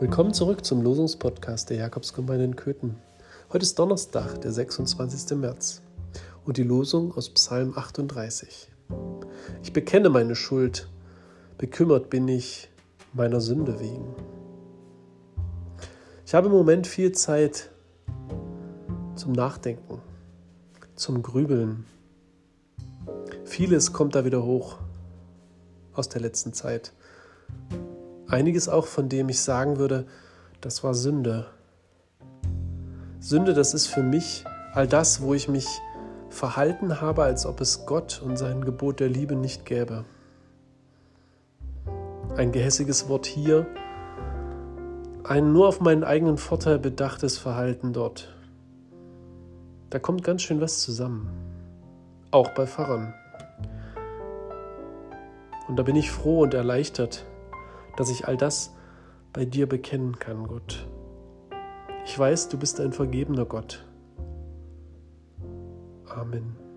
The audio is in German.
Willkommen zurück zum Losungspodcast der Jakobsgemeinde in Köthen. Heute ist Donnerstag, der 26. März und die Losung aus Psalm 38. Ich bekenne meine Schuld, bekümmert bin ich meiner Sünde wegen. Ich habe im Moment viel Zeit zum Nachdenken, zum Grübeln. Vieles kommt da wieder hoch aus der letzten Zeit. Einiges auch, von dem ich sagen würde, das war Sünde. Sünde, das ist für mich all das, wo ich mich verhalten habe, als ob es Gott und sein Gebot der Liebe nicht gäbe. Ein gehässiges Wort hier, ein nur auf meinen eigenen Vorteil bedachtes Verhalten dort. Da kommt ganz schön was zusammen. Auch bei Pfarrern. Und da bin ich froh und erleichtert, dass ich all das bei dir bekennen kann, Gott. Ich weiß, du bist ein vergebener Gott. Amen.